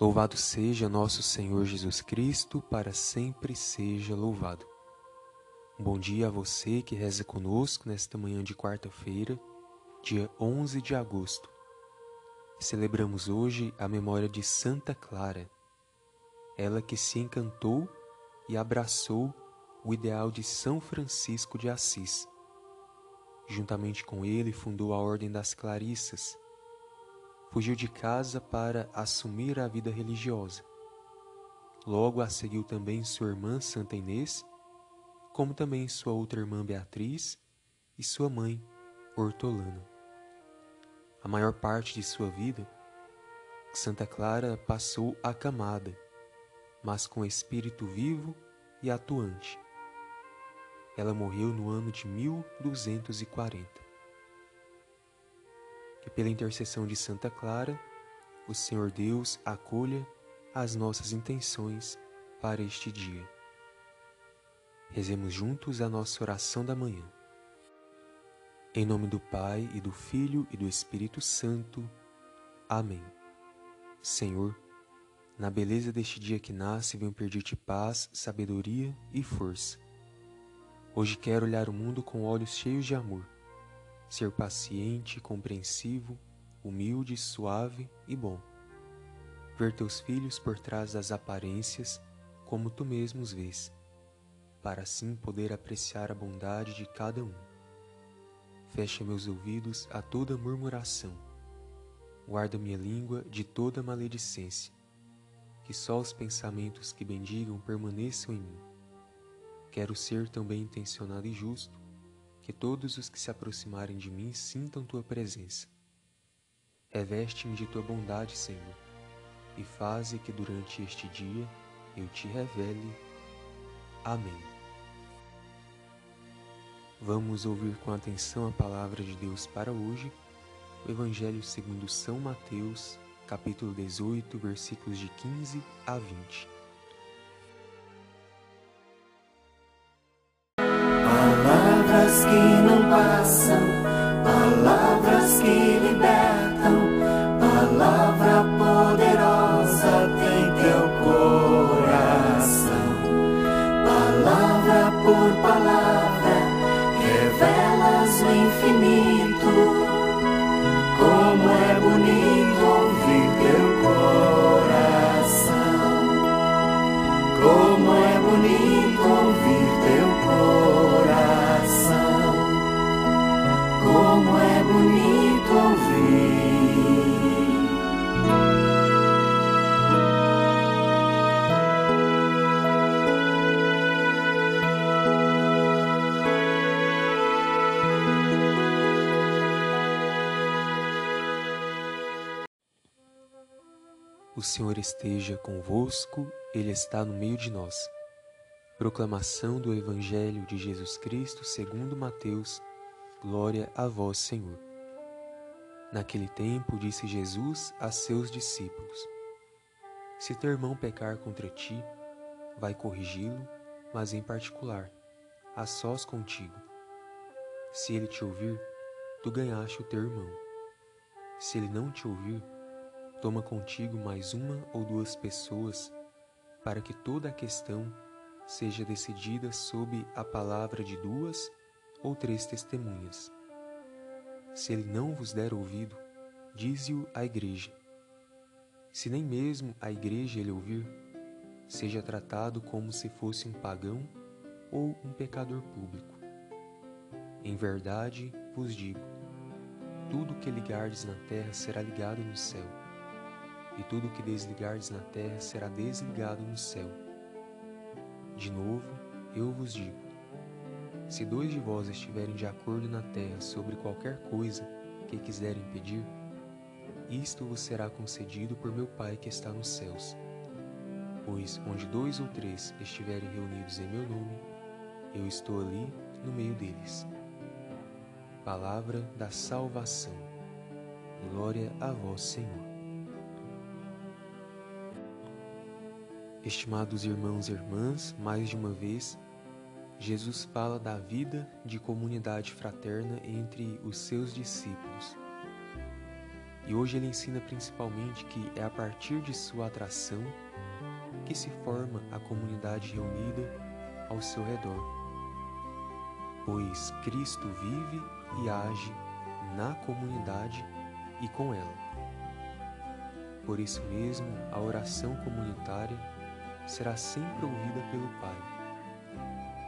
Louvado seja nosso Senhor Jesus Cristo, para sempre seja louvado. Bom dia a você que reza conosco nesta manhã de quarta-feira, dia 11 de agosto. Celebramos hoje a memória de Santa Clara, ela que se encantou e abraçou o ideal de São Francisco de Assis. Juntamente com ele, fundou a Ordem das Clarissas fugiu de casa para assumir a vida religiosa. Logo a seguiu também sua irmã Santa Inês, como também sua outra irmã Beatriz e sua mãe Hortolana. A maior parte de sua vida, Santa Clara passou acamada, mas com espírito vivo e atuante. Ela morreu no ano de 1240 que pela intercessão de Santa Clara, o Senhor Deus acolha as nossas intenções para este dia. Rezemos juntos a nossa oração da manhã. Em nome do Pai e do Filho e do Espírito Santo. Amém. Senhor, na beleza deste dia que nasce, venho pedir-te paz, sabedoria e força. Hoje quero olhar o mundo com olhos cheios de amor ser paciente, compreensivo, humilde, suave e bom. Ver teus filhos por trás das aparências como tu mesmo os vês, para assim poder apreciar a bondade de cada um. Fecha meus ouvidos a toda murmuração. Guarda minha língua de toda maledicência. Que só os pensamentos que bendigam permaneçam em mim. Quero ser também intencionado e justo, que todos os que se aproximarem de mim sintam tua presença. Reveste-me de tua bondade, Senhor, e faze que durante este dia eu te revele. Amém. Vamos ouvir com atenção a palavra de Deus para hoje, o Evangelho segundo São Mateus, capítulo 18, versículos de 15 a 20. Passam, palavras que libertam, palavra poderosa tem teu coração. Palavra por palavra, revelas o infinito. O Senhor esteja convosco, Ele está no meio de nós. Proclamação do Evangelho de Jesus Cristo segundo Mateus. Glória a vós, Senhor. Naquele tempo disse Jesus a seus discípulos: Se teu irmão pecar contra ti, vai corrigi-lo, mas em particular, a sós contigo. Se ele te ouvir, tu ganhaste o teu irmão. Se ele não te ouvir, toma contigo mais uma ou duas pessoas, para que toda a questão seja decidida sob a palavra de duas ou três testemunhas. Se ele não vos der ouvido, dize-o à igreja. Se nem mesmo a igreja ele ouvir, seja tratado como se fosse um pagão ou um pecador público. Em verdade vos digo: tudo que ligardes na terra será ligado no céu e tudo o que desligardes na terra será desligado no céu. De novo, eu vos digo: se dois de vós estiverem de acordo na terra sobre qualquer coisa que quiserem pedir, isto vos será concedido por meu Pai que está nos céus. Pois onde dois ou três estiverem reunidos em meu nome, eu estou ali no meio deles. Palavra da salvação. Glória a vós, Senhor. Estimados irmãos e irmãs, mais de uma vez, Jesus fala da vida de comunidade fraterna entre os seus discípulos. E hoje ele ensina principalmente que é a partir de sua atração que se forma a comunidade reunida ao seu redor. Pois Cristo vive e age na comunidade e com ela. Por isso mesmo, a oração comunitária será sempre ouvida pelo Pai.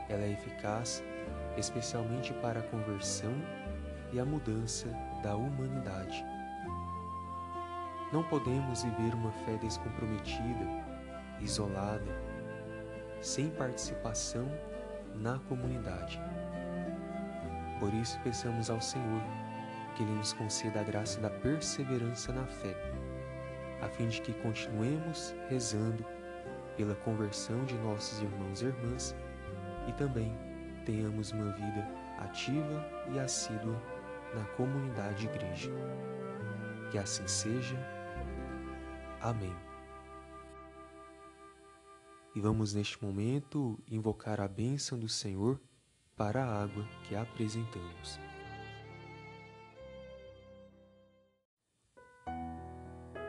Ela é eficaz especialmente para a conversão e a mudança da humanidade. Não podemos viver uma fé descomprometida, isolada, sem participação na comunidade. Por isso, peçamos ao Senhor que Ele nos conceda a graça da perseverança na fé, a fim de que continuemos rezando pela conversão de nossos irmãos e irmãs e também tenhamos uma vida ativa e assídua na comunidade igreja. Que assim seja. Amém. E vamos neste momento invocar a bênção do Senhor para a água que apresentamos.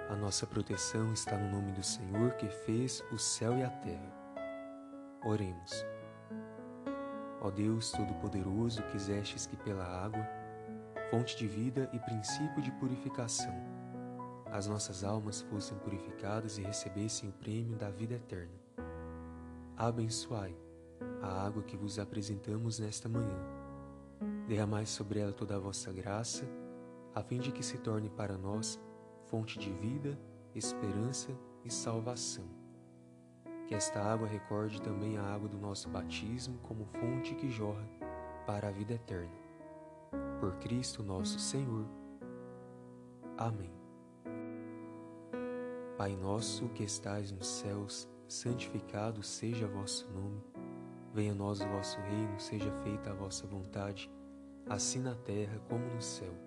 A nossa proteção está no nome do Senhor que fez o céu e a terra. Oremos. Ó Deus Todo-Poderoso, quisestes que pela água, fonte de vida e princípio de purificação, as nossas almas fossem purificadas e recebessem o prêmio da vida eterna. Abençoai a água que vos apresentamos nesta manhã. Derramai sobre ela toda a vossa graça, a fim de que se torne para nós fonte de vida, esperança e salvação que esta água recorde também a água do nosso batismo como fonte que jorra para a vida eterna. Por Cristo nosso Senhor. Amém. Pai nosso que estais nos céus, santificado seja vosso nome. Venha a nós o vosso reino, seja feita a vossa vontade, assim na terra como no céu.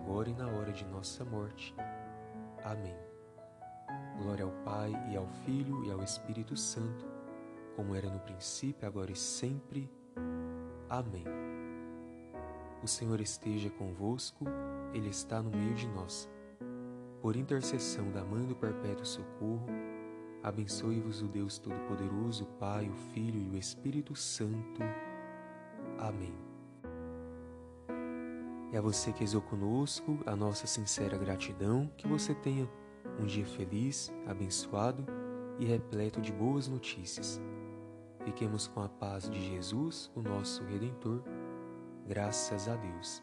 agora e na hora de nossa morte. Amém. Glória ao Pai e ao Filho e ao Espírito Santo, como era no princípio, agora e sempre. Amém. O Senhor esteja convosco, Ele está no meio de nós. Por intercessão da Mãe do Perpétuo Socorro, abençoe-vos o Deus Todo-Poderoso, o Pai, o Filho e o Espírito Santo. Amém. E a você que rezou conosco, a nossa sincera gratidão, que você tenha um dia feliz, abençoado e repleto de boas notícias. Fiquemos com a paz de Jesus, o nosso Redentor. Graças a Deus.